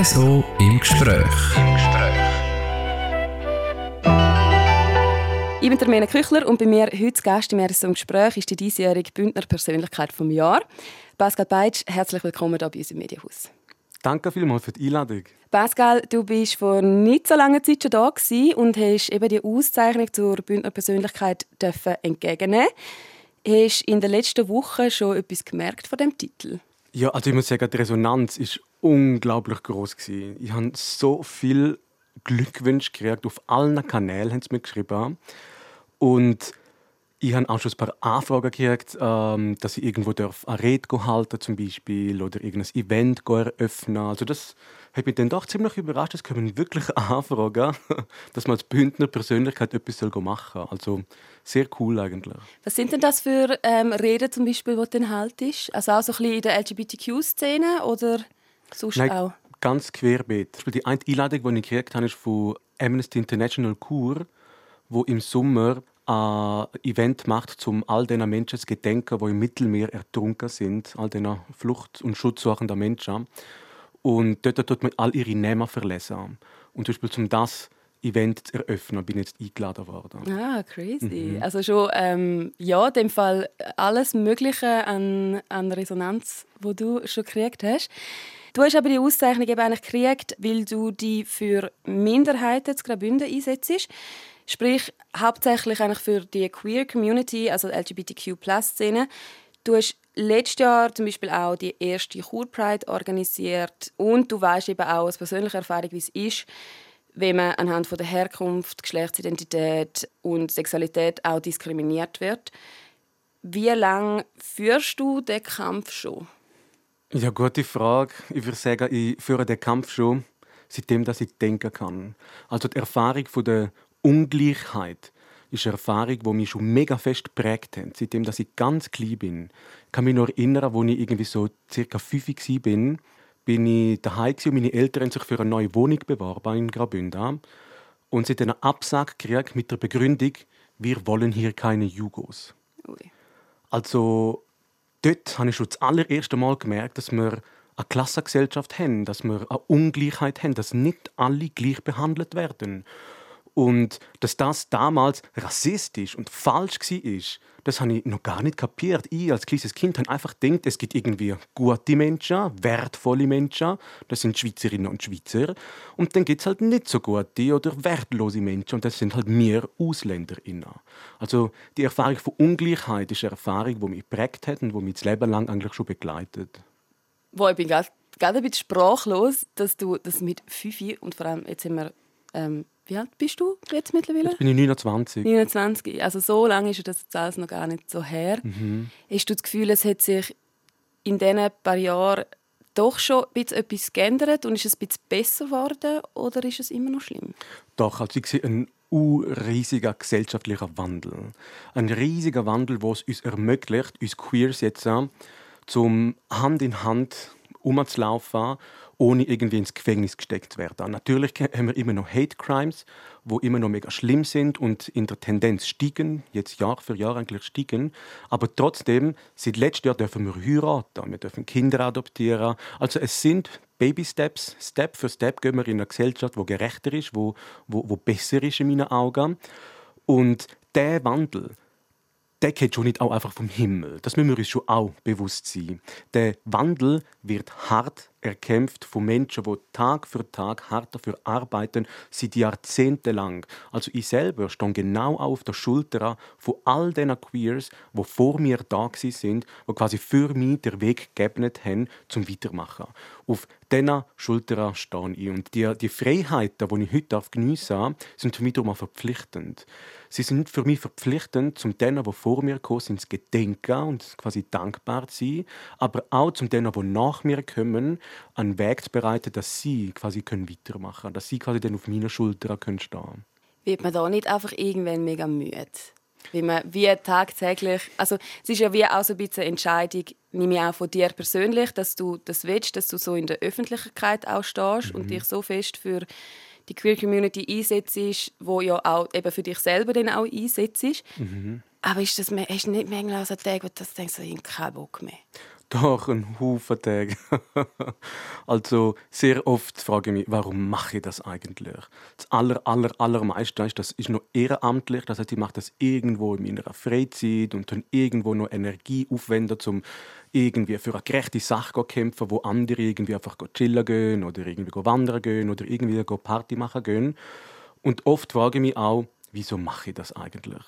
RSO im Gespräch. Ich bin der Mena Küchler und bei mir heute Gast im RSO im Gespräch ist die diesjährige Bündner Persönlichkeit vom Jahr. Pascal Beitsch, herzlich willkommen hier bei uns im Medienhaus. Danke vielmals für die Einladung. Pascal, du bist vor nicht so langer Zeit schon da und hast eben die Auszeichnung zur Bündner Persönlichkeit entgegennehmen. Hast du in den letzten Wochen schon etwas gemerkt von dem Titel? Ja, also ich muss sagen, die Resonanz ist unglaublich groß Ich habe so viel Glückwünsche gekriegt auf allen Kanälen, haben sie mir geschrieben. Und ich habe auch schon ein paar Anfragen gekriegt, ähm, dass ich irgendwo eine Rede halten zum Beispiel oder irgendein Event eröffnen. Also das hat mich dann doch ziemlich überrascht. Es kommen wirklich Anfragen, dass man als Bündner Persönlichkeit etwas machen soll. Also sehr cool eigentlich. Was sind denn das für ähm, Reden zum Beispiel, die du dann haltest? Also auch so ein bisschen in der LGBTQ-Szene oder sonst Nein, auch? ganz querbeet. Die eine Einladung, die ich gekriegt habe, ist von Amnesty International Kur, wo im Sommer ein Event macht, um all den Menschen zu gedenken, die im Mittelmeer ertrunken sind, all den Flucht- und Schutzsuchenden Menschen. Und dort tut man all ihre Namen verlesen. Und zum Beispiel zum das Event zu eröffnen, bin ich jetzt eingeladen worden. Ah, crazy. Mhm. Also schon, ähm, ja, in dem Fall alles Mögliche an, an Resonanz, wo du schon gekriegt hast. Du hast aber die Auszeichnung eben eigentlich gekriegt, weil du die für Minderheiten zu Graubünden einsetzt. Sprich, hauptsächlich eigentlich für die Queer Community, also LGBTQ-Szene. Du hast letztes Jahr zum Beispiel auch die erste Chur Pride organisiert und du weißt eben auch aus persönlicher Erfahrung, wie es ist, wenn man anhand von der Herkunft, Geschlechtsidentität und Sexualität auch diskriminiert wird. Wie lange führst du den Kampf schon? Ja, gute Frage. Ich würde sagen, ich führe den Kampf schon seitdem, dass ich denken kann. Also die Erfahrung von der Ungleichheit ist eine Erfahrung, die mich schon mega fest geprägt hat, seitdem dass ich ganz klein bin. Ich kann mich noch erinnern, als ich irgendwie so circa fünf war, bin, ich daheim und meine Eltern haben sich für eine neue Wohnung beworben in Graubünden. Und sie haben einen Absag gekriegt mit der Begründung, wir wollen hier keine Jugos. Ui. Also dort habe ich schon das allererste Mal gemerkt, dass wir eine Klassengesellschaft haben, dass wir eine Ungleichheit haben, dass nicht alle gleich behandelt werden. Und dass das damals rassistisch und falsch war, das habe ich noch gar nicht kapiert. Ich als kleines Kind habe einfach gedacht, es gibt irgendwie gute Menschen, wertvolle Menschen, das sind Schweizerinnen und Schweizer. Und dann gibt es halt nicht so gute oder wertlose Menschen und das sind halt wir AusländerInnen. Also die Erfahrung von Ungleichheit ist eine Erfahrung, die mich prägt hat und die mich das Leben lang eigentlich schon begleitet. Wo ich bin gerade ein bisschen sprachlos, dass du das mit Fifi und vor allem jetzt sind wir ähm, wie alt bist du jetzt mittlerweile? Jetzt bin ich 29. 29. Also so lange ist das jetzt alles noch gar nicht so her. Mhm. Hast du das Gefühl, es hat sich in diesen paar Jahren doch schon ein bisschen etwas geändert und ist es ein bisschen besser geworden oder ist es immer noch schlimm? Doch, also ich sehe einen riesiger gesellschaftlicher Wandel. Ein riesiger Wandel, der es uns ermöglicht, uns Queers jetzt zum Hand in Hand umzulaufen ohne irgendwie ins Gefängnis gesteckt zu werden. Natürlich haben wir immer noch Hate Crimes, wo immer noch mega schlimm sind und in der Tendenz steigen, jetzt Jahr für Jahr eigentlich steigen. Aber trotzdem, seit letztem Jahr dürfen wir heiraten, wir dürfen Kinder adoptieren. Also es sind Baby Steps, Step für Step gehen wir in eine Gesellschaft, wo gerechter ist, wo, wo, wo besser ist in meinen Augen. Und der Wandel, der geht schon nicht auch einfach vom Himmel. Das müssen wir uns schon auch bewusst sein. Der Wandel wird hart erkämpft von Menschen, die Tag für Tag hart dafür arbeiten, seit Jahrzehnten lang. Also ich selber stehe genau auf der Schulter von all den Queers, die vor mir da sind, die quasi für mich den Weg geebnet haben, zum Weitermachen. Auf diesen Schultern stehe ich. Und die, die Freiheiten, die ich heute geniessen darf, sind für mich darum verpflichtend. Sie sind für mich verpflichtend, zum denen, die vor mir kommen, sind zu gedenken und quasi dankbar zu sein, aber auch zum denen, die nach mir kommen, einen Weg zu bereiten, dass sie quasi können weitermachen können, dass sie quasi dann auf meiner Schulter können stehen Wird man da nicht einfach irgendwann mega müde? Wie man wie tagtäglich, also es ist ja wie auch so ein bisschen eine Entscheidung, nehme ich auch von dir persönlich, dass du das willst, dass du so in der Öffentlichkeit auch stehst mhm. und dich so fest für die Queer Community einsetzt, wo ja auch eben für dich selber dann auch einsetzt. Mhm. Aber ist das, hast du nicht manchmal so Tage, wo du denkst, ich habe keinen Bock mehr? Doch ein Haufen Tage. also sehr oft frage ich mich, warum mache ich das eigentlich? Das aller, aller, allermeiste ist, das ist noch ehrenamtlich. Das heißt, ich mache das irgendwo in meiner Freizeit und dann irgendwo noch Energie aufwenden, um irgendwie für eine gerechte Sache zu kämpfen, wo andere irgendwie einfach chillen gehen oder irgendwie wandern gehen oder irgendwie Party machen gehen. Und oft frage ich mich auch, wieso mache ich das eigentlich?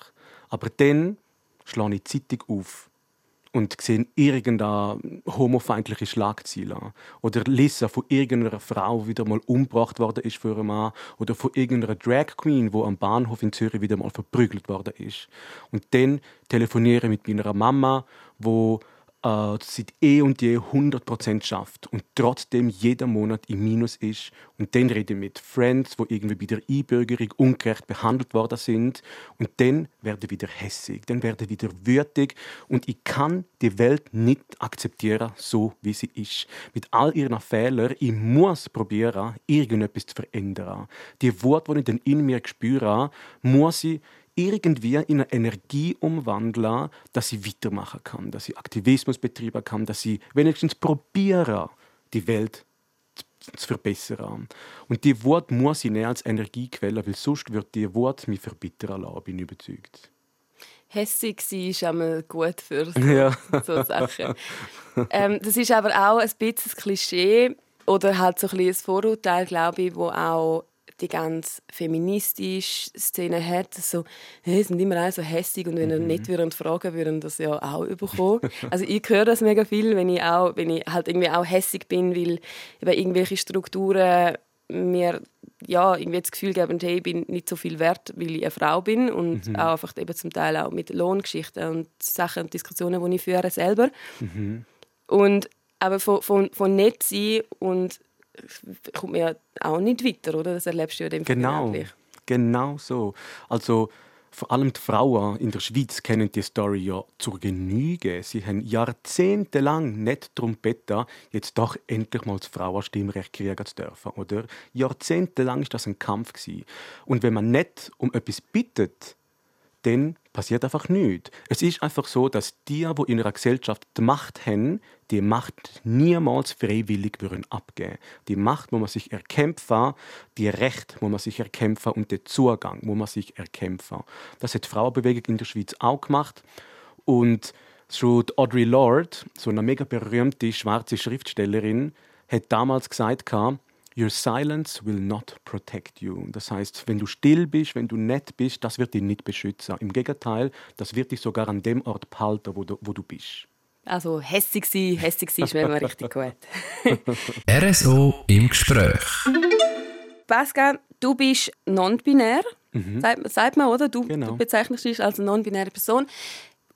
Aber dann schlage ich die Zeitung auf und sehe irgendeine homofeindliche Schlagzeile oder lese von irgendeiner Frau, die wieder mal umgebracht worden ist für einen Mann oder von irgendeiner Drag Queen, wo am Bahnhof in Zürich wieder mal verprügelt worden ist. Und dann telefoniere mit meiner Mama, wo äh, seit eh und je 100% schafft und trotzdem jeden Monat im Minus ist. Und dann rede ich mit Friends, wo irgendwie bei der Einbürgerung ungerecht behandelt worden sind. Und dann werde ich wieder hässig, dann werde ich wieder wütig. Und ich kann die Welt nicht akzeptieren, so wie sie ist. Mit all ihren Fehlern, ich muss probieren, irgendetwas zu verändern. Die Worte, die ich dann in mir spüre, muss ich irgendwie in eine Energie umwandeln, dass ich weitermachen kann, dass ich Aktivismus betreiben kann, dass ich wenigstens probiere, die Welt zu verbessern. Und die Wort muss ich nicht als Energiequelle, weil sonst wird die Wort mich verbittern lassen, bin ich überzeugt. Hässig sein ist einmal gut für so, ja. so Sachen. ähm, das ist aber auch ein bisschen ein Klischee oder halt so ein, ein Vorurteil, glaube ich, wo auch die ganz feministische Szene hat, so, hey, sind immer alle so hässig und wenn mhm. er nicht würden fragen, würden das ja auch bekommen. also ich höre das mega viel, wenn ich auch, wenn ich halt irgendwie auch hässig bin, weil eben irgendwelche Strukturen mir ja, irgendwie das Gefühl geben, hey, ich bin nicht so viel wert, weil ich eine Frau bin und mhm. auch einfach eben zum Teil auch mit Lohngeschichten und Sachen und Diskussionen, die ich führe selber. Mhm. Und aber von, von, von nett sein und kommt man ja auch nicht weiter, oder? Das erlebst du ja dem Genau, genau so. Also vor allem die Frauen in der Schweiz kennen die Story ja zur Genüge. Sie haben jahrzehntelang nicht darum gebeten, jetzt doch endlich mal das Frauenstimmrecht kriegen zu dürfen. Oder? Jahrzehntelang war das ein Kampf. Gewesen. Und wenn man nicht um etwas bittet, dann passiert einfach nichts. Es ist einfach so, dass die, die in einer Gesellschaft die Macht haben, die Macht niemals freiwillig würden abgeben. Die Macht muss man sich erkämpfen, die Recht muss man sich erkämpfen und der Zugang muss man sich erkämpfen. Das hat die Frauenbewegung in der Schweiz auch gemacht und schon Audre Lorde, so eine mega berühmte schwarze Schriftstellerin, hat damals gesagt, Your silence will not protect you. Das heißt, wenn du still bist, wenn du nett bist, das wird dich nicht beschützen. Im Gegenteil, das wird dich sogar an dem Ort behalten, wo du, wo du bist. Also hässig sein, hässig sein ist mir immer richtig gut. RSO im Gespräch. Pascal, du bist non-binär, mhm. sagt, sagt, man, oder? Du, genau. du bezeichnest dich als non-binäre Person.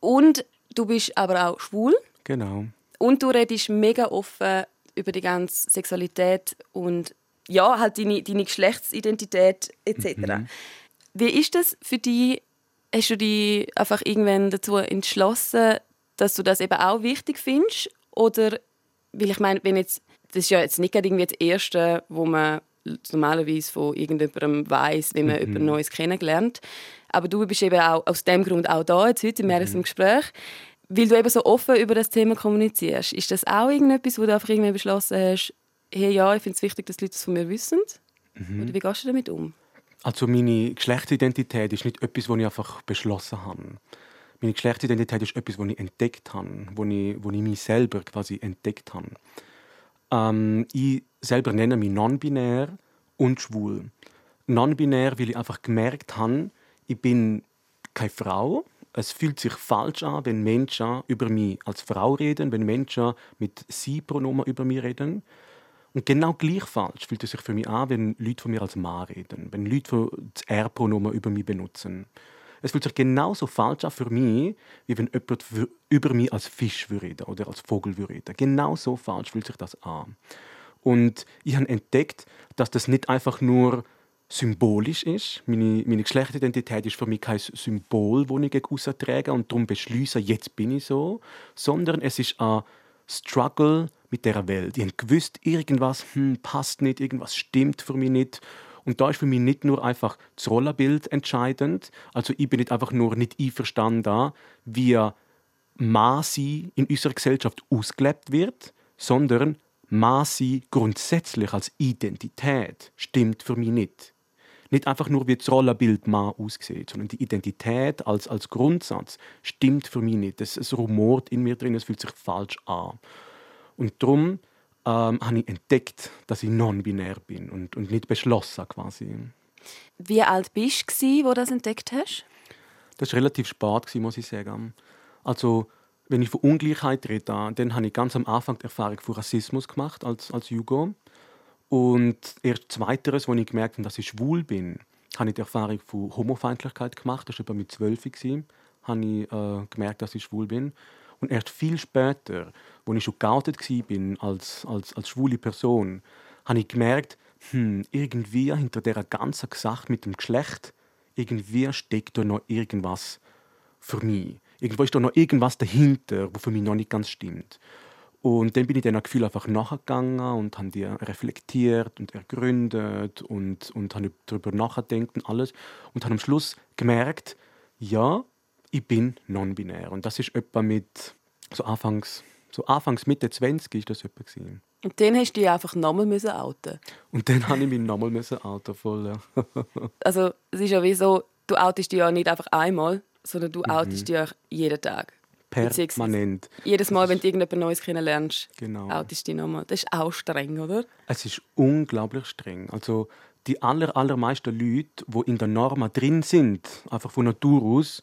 Und du bist aber auch schwul. Genau. Und du redest mega offen über die ganze Sexualität und ja, halt deine, deine Geschlechtsidentität etc. Mhm. Wie ist das für dich? Hast du dich einfach irgendwann dazu entschlossen, dass du das eben auch wichtig findest? Oder, weil ich meine, wenn jetzt, das ist ja jetzt nicht irgendwie das Erste, wo man normalerweise von irgendjemandem weiß, wie man mhm. jemand Neues kennengelernt. Aber du bist eben auch aus dem Grund auch da, jetzt heute mehr mhm. im Gespräch weil du eben so offen über das Thema kommunizierst, ist das auch irgendetwas, wo du einfach irgendwie beschlossen hast, hey, ja, ich finde es wichtig, dass die Leute das von mir wissen? Mhm. Oder wie gehst du damit um? Also meine Geschlechtsidentität ist nicht etwas, was ich einfach beschlossen habe. Meine Geschlechtsidentität ist etwas, was ich entdeckt habe, wo ich, wo ich mich selber quasi entdeckt habe. Ähm, ich selber nenne mich non-binär und schwul. Non-binär, weil ich einfach gemerkt habe, ich bin keine Frau, es fühlt sich falsch an, wenn Menschen über mich als Frau reden, wenn Menschen mit Sie-Pronomen über mich reden. Und genau gleich falsch fühlt es sich für mich an, wenn Leute von mir als Mann reden, wenn Leute das R-Pronomen über mich benutzen. Es fühlt sich genauso falsch an für mich, wie wenn jemand über mich als Fisch reden oder als Vogel reden. Genauso falsch fühlt sich das an. Und ich habe entdeckt, dass das nicht einfach nur symbolisch ist. Meine, meine Geschlechtsidentität ist für mich kein Symbol, das ich gegen trage und darum beschließe, jetzt bin ich so, sondern es ist ein Struggle mit der Welt. Ich habe gewusst, irgendwas hm, passt nicht, irgendwas stimmt für mich nicht. Und da ist für mich nicht nur einfach das Rollenbild entscheidend. Also ich bin nicht einfach nur nicht einverstanden, wie Masi in unserer Gesellschaft ausgelebt wird, sondern Masi grundsätzlich als Identität stimmt für mich nicht. Nicht einfach nur, wie das Rollenbild Mann aussieht, sondern die Identität als, als Grundsatz stimmt für mich nicht. Es, es rumort in mir drin, es fühlt sich falsch an. Und darum ähm, habe ich entdeckt, dass ich non-binär bin und, und nicht beschlossen quasi. Wie alt bist du, wo du das entdeckt hast? Das war relativ spät, muss ich sagen. Also, wenn ich von Ungleichheit rede, dann habe ich ganz am Anfang die Erfahrung von Rassismus gemacht als, als Jugo. Und erst zweiteres, als ich gemerkt habe, dass ich schwul bin, habe ich die Erfahrung von Homofeindlichkeit gemacht. Das war etwa mit zwölf. habe ich äh, gemerkt, dass ich schwul bin. Und erst viel später, als ich schon geoutet war als, als, als schwule Person, habe ich gemerkt, hm, irgendwie hinter dieser ganzen Sache mit dem Geschlecht, irgendwie steckt da noch irgendwas für mich. Irgendwo ist da noch irgendwas dahinter, was für mich noch nicht ganz stimmt. Und dann bin ich diesem Gefühl einfach nachgegangen und habe die reflektiert und ergründet und, und habe darüber nachgedacht und alles. Und habe am Schluss gemerkt, ja, ich bin non-binär. Und das ist etwa mit so Anfangs, so Anfangs Mitte 20 ist das etwa gewesen. Und dann hast du dich einfach nochmal outen Und dann habe ich mich nochmal outen voll, ja. Also es ist ja wie so, du outest dich ja nicht einfach einmal, sondern du outest mhm. dich jeden Tag. Permanent. Jedes Mal, wenn du irgendetwas Neues kennenlernst, genau. outest dich nochmal. Das ist auch streng, oder? Es ist unglaublich streng. Also die aller, allermeisten Leute, die in der Norma drin sind, einfach von Natur aus,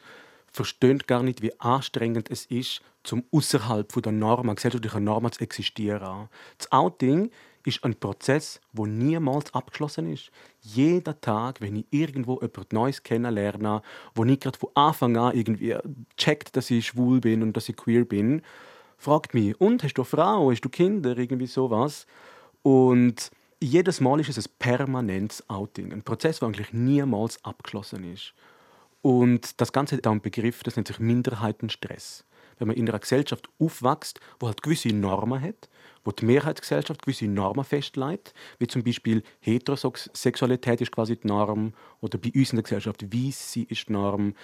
verstehen gar nicht, wie anstrengend es ist, zum außerhalb der Norma, gesellschaftlicher Norma zu existieren. Das Outing ist ein Prozess, wo niemals abgeschlossen ist. Jeder Tag, wenn ich irgendwo etwas Neues kennenlerne, wo ich gerade von Anfang an irgendwie checkt, dass ich schwul bin und dass ich queer bin, fragt mich, und hast du eine Frau, hast du Kinder, irgendwie sowas. Und jedes Mal ist es ein permanentes Outing, ein Prozess, der eigentlich niemals abgeschlossen ist. Und das Ganze hat auch einen Begriff, das nennt sich Minderheitenstress. Wenn man in einer Gesellschaft aufwächst, wo halt gewisse Normen hat, wo die Mehrheitsgesellschaft gewisse Normen festlegt, wie zum Beispiel Heterosexualität ist quasi die Norm oder bei uns in der Gesellschaft Weiss sie ist die Norm.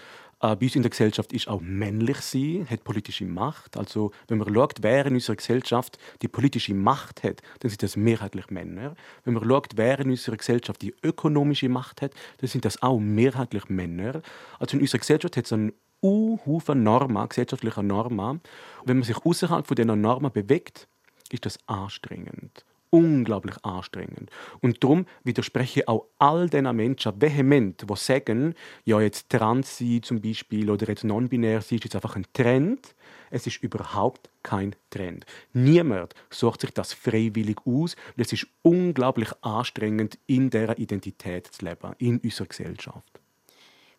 Äh, bei uns in der Gesellschaft ist auch männlich sie, hat politische Macht. Also wenn man schaut, wer in unserer Gesellschaft die politische Macht hat, dann sind das mehrheitlich Männer. Wenn man schaut, wer in unserer Gesellschaft die ökonomische Macht hat, dann sind das auch mehrheitlich Männer. Also in unserer Gesellschaft hat es einen Haufen Normen, gesellschaftlicher Normen. wenn man sich außerhalb von diesen Normen bewegt, ist das anstrengend. Unglaublich anstrengend. Und darum widerspreche ich auch all diesen Menschen vehement, die sagen, ja, jetzt trans sein zum Beispiel oder jetzt non-binär sein, ist jetzt einfach ein Trend. Es ist überhaupt kein Trend. Niemand sucht sich das freiwillig aus. Und es ist unglaublich anstrengend, in dieser Identität zu leben, in unserer Gesellschaft.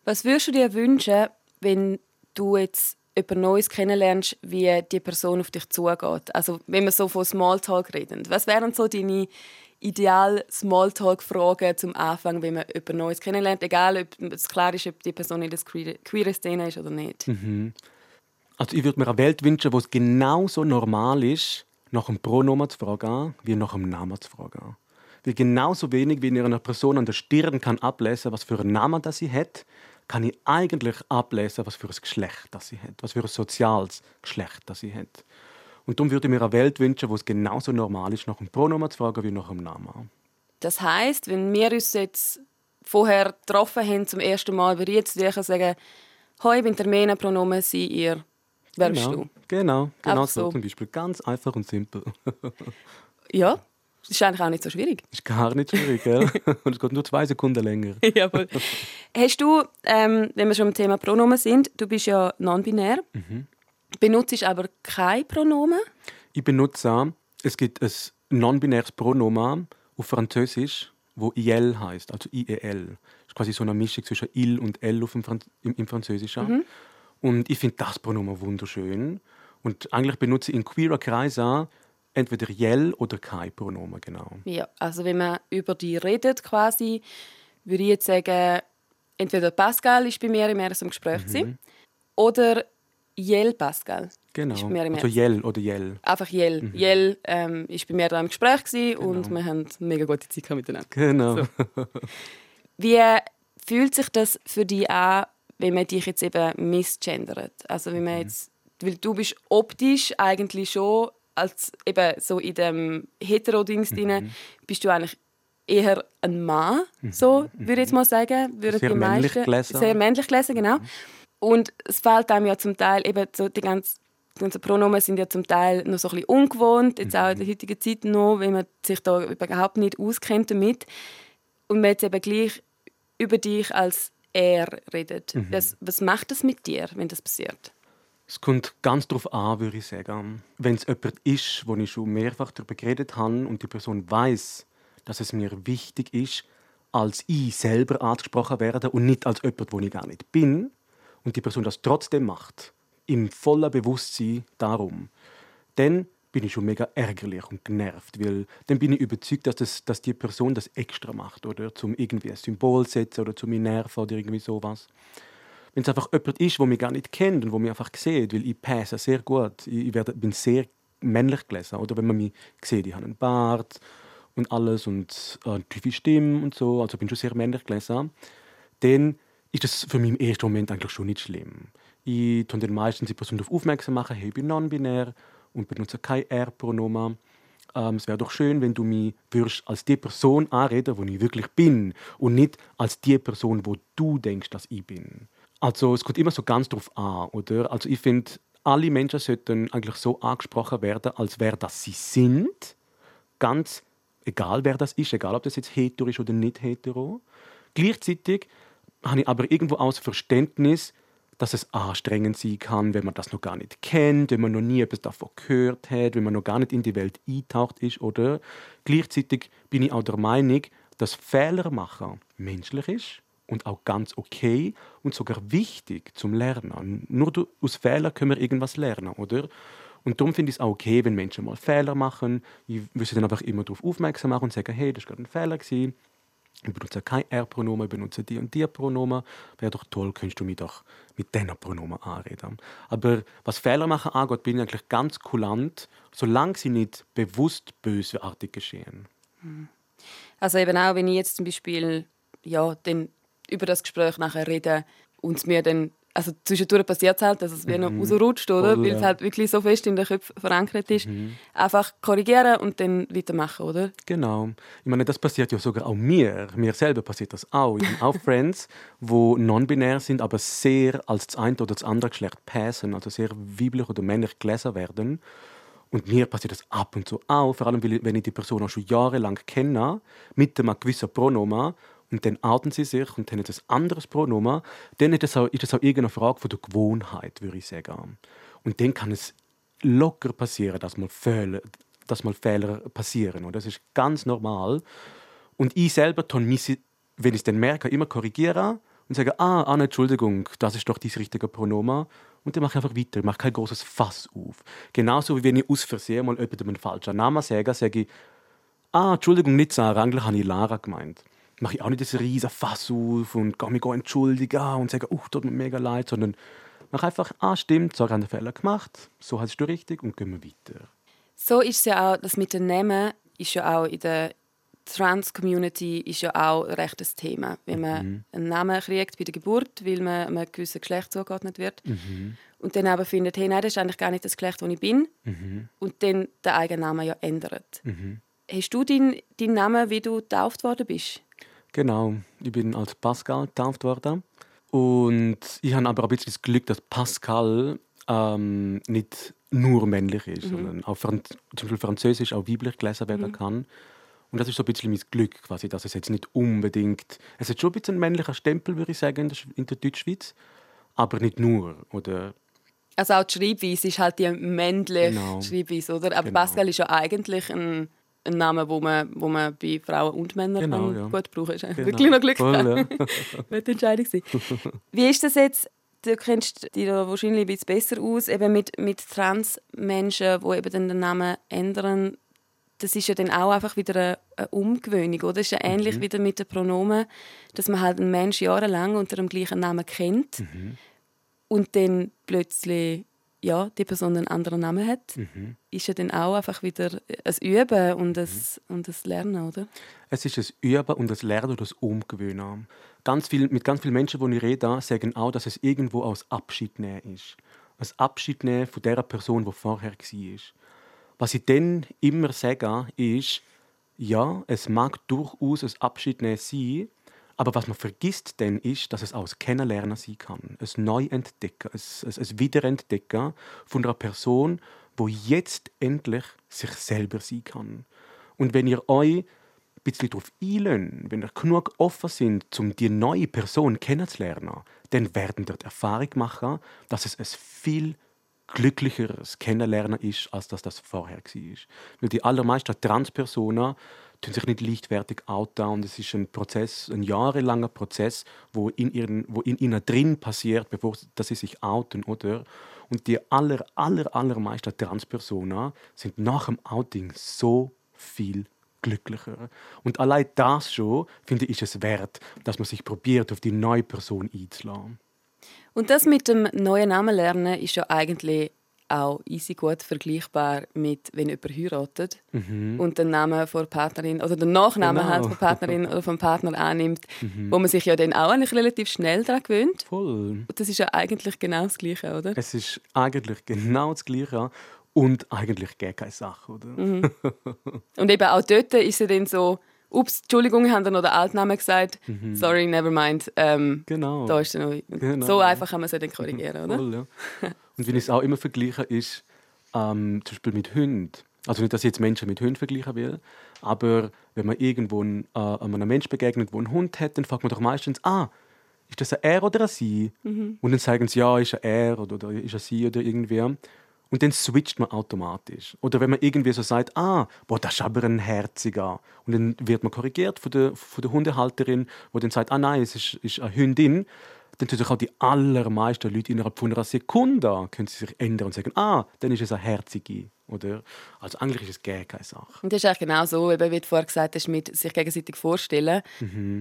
Was würdest du dir wünschen, wenn du jetzt jemand Neues kennenlernst, wie die Person auf dich zugeht. Also wenn wir so von Smalltalk reden. Was wären so deine ideal Smalltalk-Fragen zum Anfang, wenn man jemand Neues kennenlernt, egal ob es klar ist, ob die Person in der queeren Szene ist oder nicht? Mhm. Also ich würde mir eine Welt wünschen, wo es genauso normal ist, nach einem Pronomen zu fragen, wie nach einem Namen zu fragen. Weil genauso wenig wie in einer Person an der Stirn kann ablesen, was für einen Namen das sie hat, kann ich eigentlich ablesen, was für ein Geschlecht das sie hat, was für ein soziales Geschlecht das sie hat. Und darum würde ich mir eine Welt wünschen, wo es genauso normal ist, nach einem Pronomen zu fragen wie nach einem Namen. Das heißt, wenn wir uns jetzt vorher getroffen haben zum ersten Mal, würde ich jetzt dir sagen, «Hoi, ich bin der Mena, Pronomen Sie, ihr». Wer genau, bist du? Genau, genau so. so zum Beispiel. Ganz einfach und simpel. ja, ist eigentlich auch nicht so schwierig. Das ist gar nicht schwierig, gell? Und es geht nur zwei Sekunden länger. Jawohl. Hast du, ähm, wenn wir schon im Thema Pronomen sind, du bist ja non-binär, mhm. benutzt aber kein Pronomen? Ich benutze, es gibt ein non-binäres Pronomen auf Französisch, wo IL heißt, also IEL. Das ist quasi so eine Mischung zwischen Il und L auf dem Franz im, im Französischen. Mhm. Und ich finde das Pronomen wunderschön. Und eigentlich benutze ich in queerer Kreisen entweder Jell oder kein Pronomen, genau. Ja, also wenn man über die redet quasi, würde ich jetzt sagen, entweder Pascal ist bei mir im ersten Gespräch mhm. oder Jell Pascal. Genau, ist bei mir im also Jell oder Jell. Einfach Jell. Mhm. Jell ähm, ist bei mir da im Gespräch genau. und wir haben eine mega gute Zeit miteinander. Genau. So. Wie fühlt sich das für dich an, wenn man dich jetzt eben misgendert? Also wenn man mhm. jetzt Weil du bist optisch eigentlich schon, als eben so in dem Heterodings mhm. bist du eigentlich eher ein Mann, mhm. so würde ich jetzt mal sagen. Würden sehr die männlich gelesen. Sehr männlich gelesen, genau. Mhm. Und es fällt einem ja zum Teil eben so die ganze die ganzen Pronomen sind ja zum Teil noch so ein bisschen ungewohnt, jetzt auch in der mhm. heutigen Zeit noch, wenn man sich da überhaupt nicht auskennt damit. Und man jetzt eben gleich über dich als er redet. Mhm. Was, was macht das mit dir, wenn das passiert? Es kommt ganz darauf an, würde ich sagen. Wenn es jemand ist, wo ich schon mehrfach darüber geredet habe und die Person weiß, dass es mir wichtig ist, als ich selber angesprochen werde und nicht als jemand, wo ich gar nicht bin, und die Person das trotzdem macht, im vollen Bewusstsein darum, dann bin ich schon mega ärgerlich und genervt, weil dann bin ich überzeugt, dass, das, dass die Person das extra macht, oder zum irgendwie ein Symbol setzen oder zum mich nerven oder irgendwie sowas. Wenn es einfach jemand ist, der mich gar nicht kennt und wo mich einfach sieht, weil ich passe sehr gut, ich werde, bin sehr männlich gelesen, oder wenn man mich sieht, ich habe einen Bart und alles und äh, eine tiefe Stimme und so, also bin schon sehr männlich gelesen, dann ist das für mich im ersten Moment eigentlich schon nicht schlimm. Ich tue den meistens die Person darauf aufmerksam machen, hey, ich bin non-binär und benutze kein R-Pronomen. Ähm, es wäre doch schön, wenn du mich würdest als die Person anreden, wo ich wirklich bin und nicht als die Person, wo du denkst, dass ich bin. Also es kommt immer so ganz drauf an, oder? Also ich finde, alle Menschen sollten eigentlich so angesprochen werden, als wäre das sie sind. Ganz egal, wer das ist, egal ob das jetzt hetero ist oder nicht hetero. Gleichzeitig habe ich aber irgendwo aus Verständnis, dass es anstrengend sein kann, wenn man das noch gar nicht kennt, wenn man noch nie etwas davon gehört hat, wenn man noch gar nicht in die Welt eintaucht ist, oder? Gleichzeitig bin ich auch der Meinung, dass Fehler machen menschlich ist und auch ganz okay und sogar wichtig zum Lernen. Nur aus Fehlern können wir irgendwas lernen, oder? Und darum finde ich es auch okay, wenn Menschen mal Fehler machen. Ich sie dann einfach immer darauf aufmerksam machen und sagen, hey, das war gerade ein Fehler. Ich benutze kein R-Pronomen, ich benutze die und die Pronomen. Wäre doch toll, könntest du mich doch mit diesen Pronomen anreden. Aber was Fehler machen angeht, bin ich eigentlich ganz kulant, solange sie nicht bewusst bösartig geschehen. Hm. Also eben auch, wenn ich jetzt zum Beispiel ja, dann über das Gespräch nachher rede und mir dann also zwischendurch passiert es halt, dass es wie noch mhm. rausrutscht, oder? Voll, Weil es halt wirklich so fest in den Köpfen verankert ist. Mhm. Einfach korrigieren und dann weitermachen, oder? Genau. Ich meine, das passiert ja sogar auch mir. Mir selber passiert das auch. Ich habe auch Friends, die non-binär sind, aber sehr als das eine oder das andere Geschlecht passen, also sehr weiblich oder männlich gelesen werden. Und mir passiert das ab und zu auch, vor allem wenn ich die Person auch schon jahrelang kenne, mit einem gewissen Pronomen und dann outen sie sich und haben ein anderes Pronomen, dann ist das auch, ist das auch irgendeine Frage von der Gewohnheit, würde ich sagen. Und dann kann es locker passieren, dass mal Fehler, dass mal Fehler passieren. Und das ist ganz normal. Und ich selber wenn ich es dann merke, immer korrigieren und sage, ah, Anna, Entschuldigung, das ist doch das richtige Pronomen. Und dann mache ich einfach weiter, ich mache kein großes Fass auf. Genauso wie wenn ich aus Versehen mal jemandem einen falschen Namen sage, sage ich, ah, Entschuldigung, nicht Sarah, eigentlich habe ich Lara gemeint mache ich auch nicht das riesen Fass auf und gehe mich entschuldigen und sage, oh, tut mir mega leid, sondern mache einfach, ah, stimmt, so haben wir Fehler gemacht, so hast du richtig und gehen wir weiter. So ist es ja auch, das mit den Namen ist ja auch in der Trans-Community ist ja auch ein rechtes Thema. Wenn man mhm. einen Namen kriegt bei der Geburt, weil man einem gewissen Geschlecht zugeordnet wird mhm. und dann aber findet, hey, nein, das ist eigentlich gar nicht das Geschlecht, das ich bin mhm. und dann den eigenen Namen ja ändert. Mhm. Hast du deinen dein Namen, wie du getauft worden bist? Genau, ich bin als Pascal getauft worden. Und ich habe aber ein bisschen das Glück, dass Pascal ähm, nicht nur männlich ist, mhm. sondern auch Franz zum Beispiel Französisch auch weiblich gelesen werden mhm. kann. Und das ist so ein bisschen mein Glück, quasi, dass es jetzt nicht unbedingt. Es hat schon ein bisschen einen männlichen Stempel, würde ich sagen, in der, in der Deutschschweiz, aber nicht nur. Oder also auch die Schreibweise ist halt die männliche genau. Schreibweise, oder? Aber genau. Pascal ist ja eigentlich ein ein Name, wo man, wo man bei Frauen und Männern genau, ja. gut brauchen kann. Genau. Wirklich noch Glück Voll, ja. Wird die Entscheidung sein. Wie ist das jetzt? Du kennst dich da wahrscheinlich ein bisschen besser aus, eben mit, mit Trans-Menschen, die eben den Namen ändern. Das ist ja dann auch einfach wieder eine, eine Umgewöhnung, oder? Das ist ja ähnlich mhm. wieder mit den Pronomen, dass man halt einen Menschen jahrelang unter dem gleichen Namen kennt mhm. und dann plötzlich ja, die Person einen anderen Namen hat, mhm. ist ja dann auch einfach wieder ein Üben und ein, mhm. und ein Lernen, oder? Es ist ein Üben und ein Lernen und ein Umgewöhnen. Ganz viel, mit ganz vielen Menschen, die ich rede, sagen auch, dass es irgendwo aus Abschied nehmen ist. ein Abschied nehmen von der Person, die vorher war. Was ich dann immer sage, ist, ja, es mag durchaus ein Abschied nehmen sein, aber was man vergisst dann ist, dass es ein Kennenlernen sein kann. Ein Neuentdecken, ein, ein, ein Wiederentdecken von einer Person, wo jetzt endlich sich selber sein kann. Und wenn ihr euch ein bisschen darauf einlöhnt, wenn ihr genug offen sind, um die neue Person kennenzulernen, dann werden ihr die Erfahrung machen, dass es ein viel glücklicheres Kennenlernen ist, als das das vorher war. Weil die allermeisten Transpersonen tun sich nicht leichtfertig outen es ist ein Prozess, ein jahrelanger Prozess, wo in, ihren, wo in ihnen drin passiert, bevor dass sie sich outen, oder? Und die aller, aller, allermeisten Transpersonen sind nach dem Outing so viel glücklicher. Und allein das schon, finde ich, ist es wert, dass man sich probiert, auf die neue Person einzulassen. Und das mit dem neuen Namen lernen ist ja eigentlich auch easy gut vergleichbar mit, wenn jemand heiratet Mhm. und den Namen von der Partnerin oder den Nachnamen Genau. halt von der Partnerin oder vom Partner annimmt, Mhm. wo man sich ja dann auch eigentlich relativ schnell daran gewöhnt. Voll. Und das ist ja eigentlich genau das Gleiche, oder? Es ist eigentlich genau das Gleiche und eigentlich gar keine Sache, oder? Mhm. Und eben auch dort ist es dann so, ups, Entschuldigung, haben dann noch den Altnamen gesagt, sorry, never mind. Ähm, Mhm. Genau. da ist dann noch, Genau. So einfach kann man es ja dann korrigieren, oder? Voll, ja. Und wenn ich es auch immer vergleiche, ist ähm, zum Beispiel mit Hunden. Also nicht, dass ich jetzt Menschen mit Hunden vergleichen will, aber wenn man irgendwo ein, äh, einem Menschen begegnet, der einen Hund hat, dann fragt man doch meistens, ah, ist das ein er oder ein sie? Und dann sagen sie, ja, ist ein er oder, oder ist ein sie oder irgendwer. Und dann switcht man automatisch. Oder wenn man irgendwie so sagt, ah, boah, das ist aber ein Herziger. Und dann wird man korrigiert von der, von der Hundehalterin, die dann sagt, ah nein, es ist, ist eine Hündin. Dann tun sich auch die allermeisten Leute innerhalb von einer Sekunde können sie sich ändern und sagen, ah, dann ist es eine Herzige. Oder? Also eigentlich ist es gar keine Sache. Und das ist eigentlich genau so, eben, wie du vorher gesagt hast, mit sich gegenseitig vorstellen.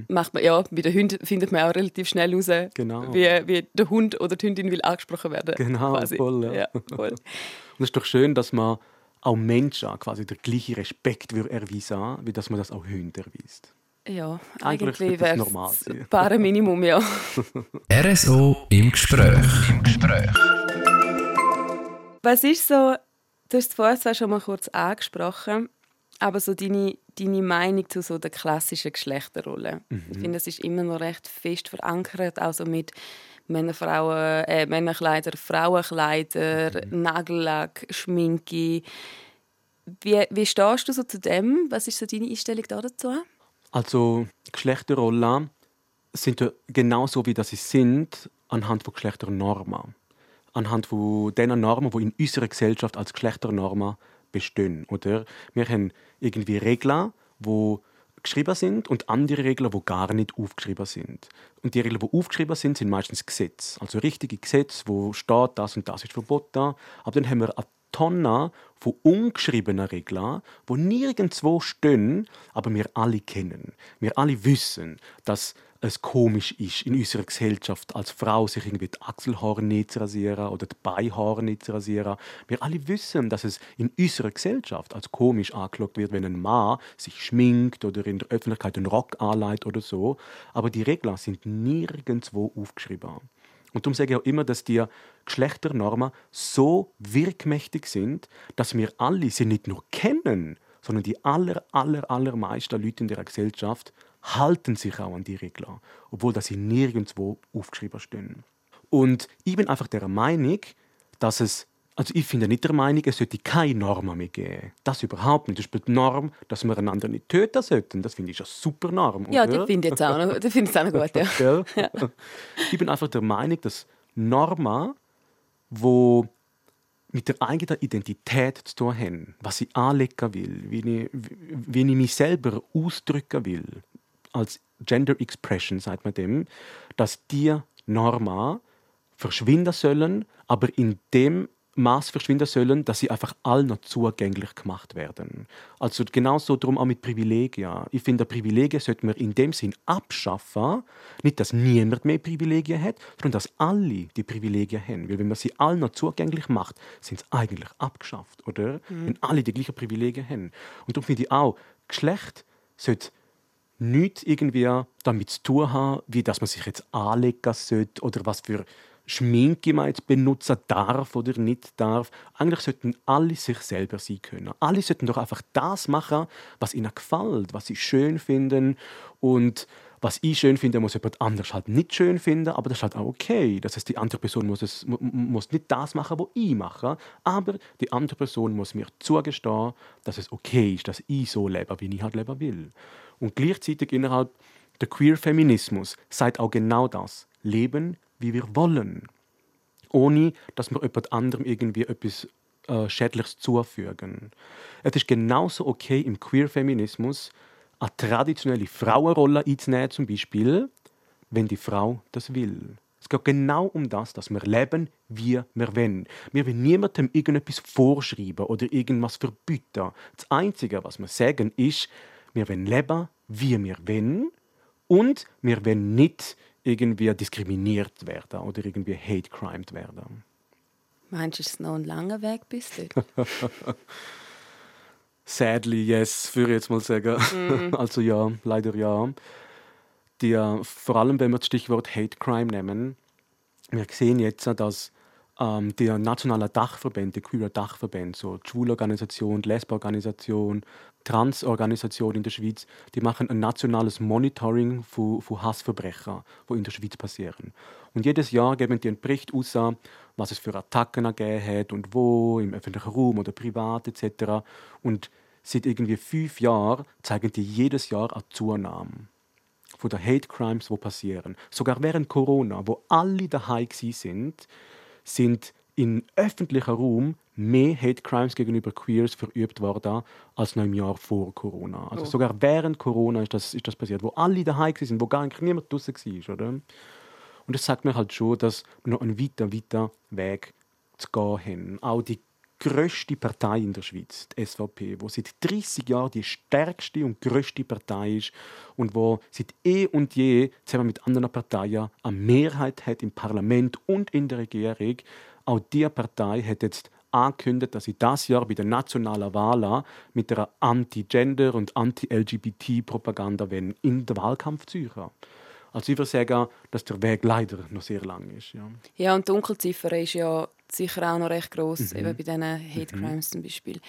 Macht man, ja, bei den Hunden findet man auch relativ schnell heraus, Mhm. Genau. wie, wie der Hund oder die Hündin will angesprochen werden. Genau, quasi. voll, ja. ja voll. Und es ist doch schön, dass man auch Menschen quasi den gleichen Respekt würde erweisen wie dass man das auch Hunden erweist. Ja, Eigentlich eigentlich wäre normal es sein. bare Minimum, ja. RSO im Gespräch. Im Gespräch. Was ist so, du hast es vorher zwar schon mal kurz angesprochen, aber so deine, deine Meinung zu so der klassischen Geschlechterrolle. Ich finde, das ist immer noch recht fest verankert, also mit Männer, Frauen, äh, Männerkleider, Frauenkleider, Nagellack, Schminke. Wie, wie stehst du so zu dem? Was ist so deine Einstellung da dazu? Also Geschlechterrollen sind ja genauso wie das sie sind anhand von Geschlechternormen. Anhand von den Normen, die in unserer Gesellschaft als Geschlechternormen bestehen. Oder? Wir haben irgendwie Regeln, die geschrieben sind und andere Regeln, die gar nicht aufgeschrieben sind. Und die Regeln, die aufgeschrieben sind, sind meistens Gesetze. Also richtige Gesetze, wo steht, das und das ist verboten. Aber dann haben wir eine Tonne von ungeschriebenen Regeln, die nirgendwo stehen, aber wir alle kennen. Wir alle wissen, dass es komisch ist, in unserer Gesellschaft als Frau sich irgendwie die Achselhaare nicht zu rasieren oder die Beinhaare nicht zu rasieren. Wir alle wissen, dass es in unserer Gesellschaft als komisch angeschaut wird, wenn ein Mann sich schminkt oder in der Öffentlichkeit einen Rock anlegt oder so. Aber die Regeln sind nirgendwo aufgeschrieben. Und darum sage ich auch immer, dass die Geschlechternormen so wirkmächtig sind, dass wir alle sie nicht nur kennen, sondern die aller, aller, allermeisten Leute in der Gesellschaft halten sich auch an die Regeln, obwohl sie nirgendwo aufgeschrieben stehen. Und ich bin einfach der Meinung, dass es also ich finde nicht der Meinung, es sollte keine Normen mehr geben. Das überhaupt nicht. Das ist die Norm, dass wir einander nicht töten sollten. Das finde ich eine super Norm. Ja, oder? die finde ich jetzt auch noch, die finde ich auch noch gut, ja. Gell? Ich bin einfach der Meinung, dass Normen, wo mit der eigenen Identität zu tun haben, was ich anlegen will, wie ich, wie ich mich selber ausdrücken will, als Gender Expression, sagt man dem, dass die Normen verschwinden sollen, aber in dem Maß verschwinden sollen, dass sie einfach allen noch zugänglich gemacht werden. Also genauso darum auch mit Privilegien. Ich finde, Privilegien sollte man in dem Sinn abschaffen, nicht, dass niemand mehr Privilegien hat, sondern dass alle die Privilegien haben. Weil wenn man sie allen noch zugänglich macht, sind sie eigentlich abgeschafft, oder? Wenn alle die gleichen Privilegien haben. Und darum finde ich auch, Geschlecht sollte nichts irgendwie damit zu tun haben, wie dass man sich jetzt anlegen sollte oder was für Schminke man jetzt benutzen darf oder nicht darf. Eigentlich sollten alle sich selber sein können. Alle sollten doch einfach das machen, was ihnen gefällt, was sie schön finden. Und was ich schön finde, muss jemand anders halt nicht schön finden, aber das ist halt auch okay. Das heißt, die andere Person muss, es, muss nicht das machen, was ich mache, aber die andere Person muss mir zugestehen, dass es okay ist, dass ich so lebe, wie ich halt leben will. Und gleichzeitig innerhalb der Queer-Feminismus sagt auch genau das. Leben, wie wir wollen. Ohne, dass wir jemand anderem irgendwie etwas äh, Schädliches zufügen. Es ist genauso okay im Queer-Feminismus, eine traditionelle Frauenrolle einzunehmen, zum Beispiel, wenn die Frau das will. Es geht genau um das, dass wir leben, wie wir wollen. Wir wollen niemandem irgendetwas vorschreiben oder irgendwas verbieten. Das Einzige, was wir sagen, ist, wir wollen leben, wie wir wollen und wir wollen nicht irgendwie diskriminiert werden oder irgendwie hate crimed werden. Meinst du, es ist noch ein langer Weg bis dort? Sadly, yes, würde ich jetzt mal sagen. Mm. Also ja, leider ja. Die, vor allem, wenn wir das Stichwort Hate Crime nehmen, wir sehen jetzt, dass ähm, der nationale Dachverband, der queer Dachverband, so Schwulorganisation, Lesbeorganisation, Transorganisation in der Schweiz, die machen ein nationales Monitoring von, von Hassverbrechen, die in der Schweiz passieren. Und jedes Jahr geben die einen Bericht aus, was es für Attacken gegeben hat und wo, im öffentlichen Raum oder privat etc. Und seit irgendwie fünf Jahren zeigen die jedes Jahr eine Zunahme von den Hate Crimes, die passieren. Sogar während Corona, wo alle daheim sind, sind in öffentlichen Raum mehr Hate Crimes gegenüber Queers verübt worden als noch im Jahr vor Corona. Also oh. sogar während Corona ist das, ist das passiert, wo alle daheim sind, wo gar niemand draußen war, oder? Und das sagt mir halt schon, dass wir noch einen weiter, weiter Weg zu gehen haben. Auch die größte Partei in der Schweiz, die SVP, wo seit 30 Jahren die stärkste und größte Partei ist und wo seit eh und je zusammen mit anderen Parteien eine Mehrheit hat im Parlament und in der Regierung. Auch diese Partei hat jetzt angekündigt, dass sie das Jahr bei den nationalen Wahlen mit einer Anti-Gender- und Anti-LGBT-Propaganda in den Wahlkampf ziehen. Also ich würde sagen, dass der Weg leider noch sehr lang ist. Ja, ja und die Dunkelziffer ist ja sicher auch noch recht groß, mhm. eben bei diesen Hate mhm. Crimes mhm. zum Beispiel.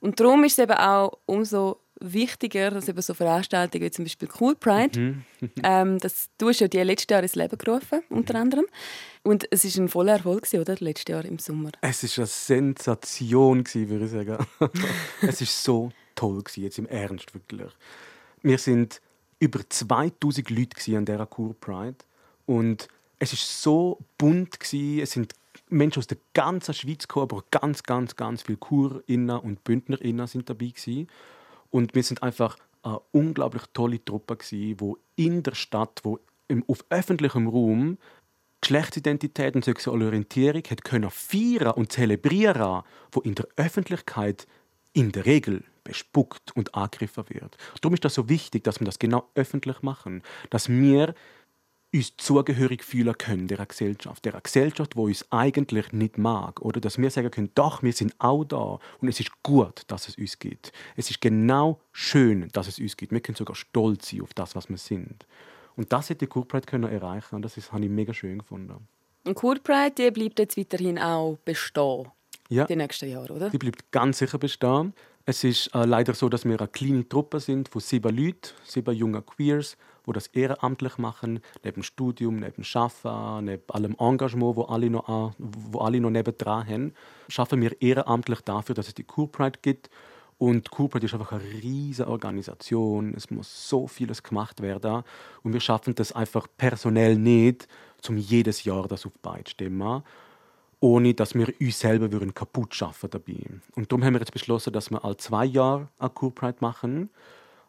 Und darum ist es eben auch umso wichtiger, dass eben so Veranstaltungen wie zum Beispiel Cool Pride, mhm. ähm, das, du hast ja die letztes Jahr ins Leben gerufen, unter mhm. anderem. Und es war ein voller Erfolg, oder? Letztes Jahr im Sommer. Es war eine Sensation, würde ich sagen. es war so toll, jetzt im Ernst wirklich. Wir sind über 2000 Leute an dieser Cool Pride und es war so bunt Es sind Menschen aus der ganzen Schweiz gekommen, aber ganz, ganz, ganz viele Kurinnen und Bündnerinnen sind dabei gewesen. Und wir sind einfach eine unglaublich tolle Truppe wo in der Stadt, wo im, auf öffentlichem Raum Geschlechtsidentität und sexuelle Orientierung hat können feiern und zelebrieren, wo in der Öffentlichkeit in der Regel bespuckt und angegriffen wird. Darum ist das so wichtig, dass wir das genau öffentlich machen, dass wir uns zugehörig fühlen können der Gesellschaft, der Gesellschaft, wo uns eigentlich nicht mag, oder dass wir sagen können, doch, wir sind auch da und es ist gut, dass es uns gibt. Es ist genau schön, dass es uns gibt. Wir können sogar stolz sein auf das, was wir sind. Und das hätte die Pride können erreichen und das ist, habe ich mega schön gefunden. Und Cool Pride bleibt jetzt weiterhin auch bestehen. Ja. Die nächsten Jahre, oder? Die bleibt ganz sicher bestehen. Es ist äh, leider so, dass wir eine kleine Truppe sind von sieben Leuten, sieben jungen Queers, die das ehrenamtlich machen, neben Studium, neben Arbeiten, neben allem Engagement, wo alle noch, wo alle noch nebendran haben, schaffen wir ehrenamtlich dafür, dass es die Cool gibt. Und Pride ist einfach eine riesige Organisation. Es muss so vieles gemacht werden. Und wir schaffen das einfach personell nicht, um jedes Jahr das auf beide stimmen ohne dass wir uns selber würden kaputt schaffen dabei. Und darum haben wir jetzt beschlossen, dass wir alle zwei Jahre eine Pride machen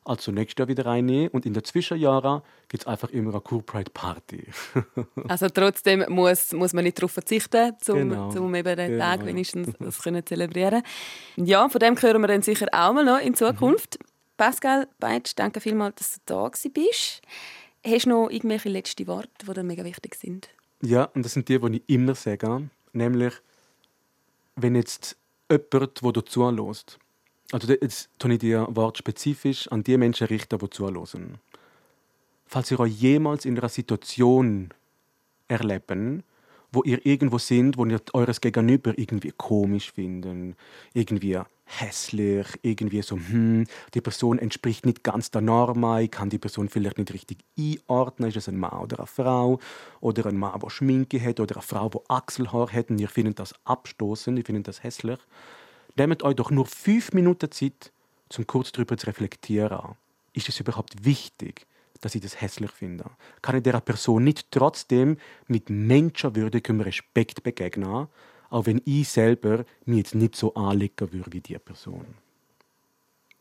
also nächstes Jahr wieder reinnehmen. Und in den Zwischenjahren gibt es einfach immer eine Cool Pride Party. also trotzdem muss, muss man nicht darauf verzichten, um genau. Zum eben den genau, Tag wenigstens das können zelebrieren Ja, von dem hören wir dann sicher auch mal noch in Zukunft. Mhm. Pascal Beitsch, danke vielmals, dass du da bist. Hast du noch irgendwelche letzten Worte, die dir mega wichtig sind? Ja, und das sind die, die ich immer sage. Nämlich, wenn jetzt jemand, der zulässt, also jetzt tue ich dir Wort spezifisch an die Menschen richten, die zuhören. Falls ihr euch jemals in einer Situation erleben, wo ihr irgendwo sind, wo ihr eures Gegenüber irgendwie komisch finden, irgendwie hässlich, irgendwie so, hm, die Person entspricht nicht ganz der Norm, ich kann die Person vielleicht nicht richtig einordnen, ist es ein Mann oder eine Frau, oder ein Mann, der Schminke hat, oder eine Frau, die Achselhaar hat, und ihr findet das abstoßend, ihr findet das hässlich. Nehmt euch doch nur fünf Minuten Zeit, um kurz darüber zu reflektieren. Ist es überhaupt wichtig? dass ich das hässlich finde. Kann ich der Person nicht trotzdem mit menschenwürdigem Respekt begegnen, auch wenn ich selber mich jetzt nicht so anlegen würde wie die Person.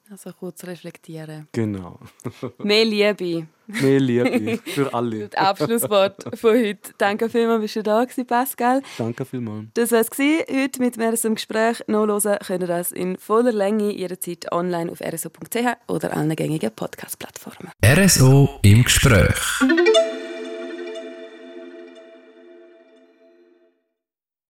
Also kurz reflektieren. Genau. Mehr Liebe. Mehr Liebe für alle. Das Abschlusswort von heute. Danke vielmals, bist du da gewesen, Pascal. Danke vielmals. Das war es heute mit mir im Gespräch. Nachhören könnt ihr das in voller Länge jederzeit online auf rso.ch oder allen gängigen Podcast-Plattformen. RSO im Gespräch.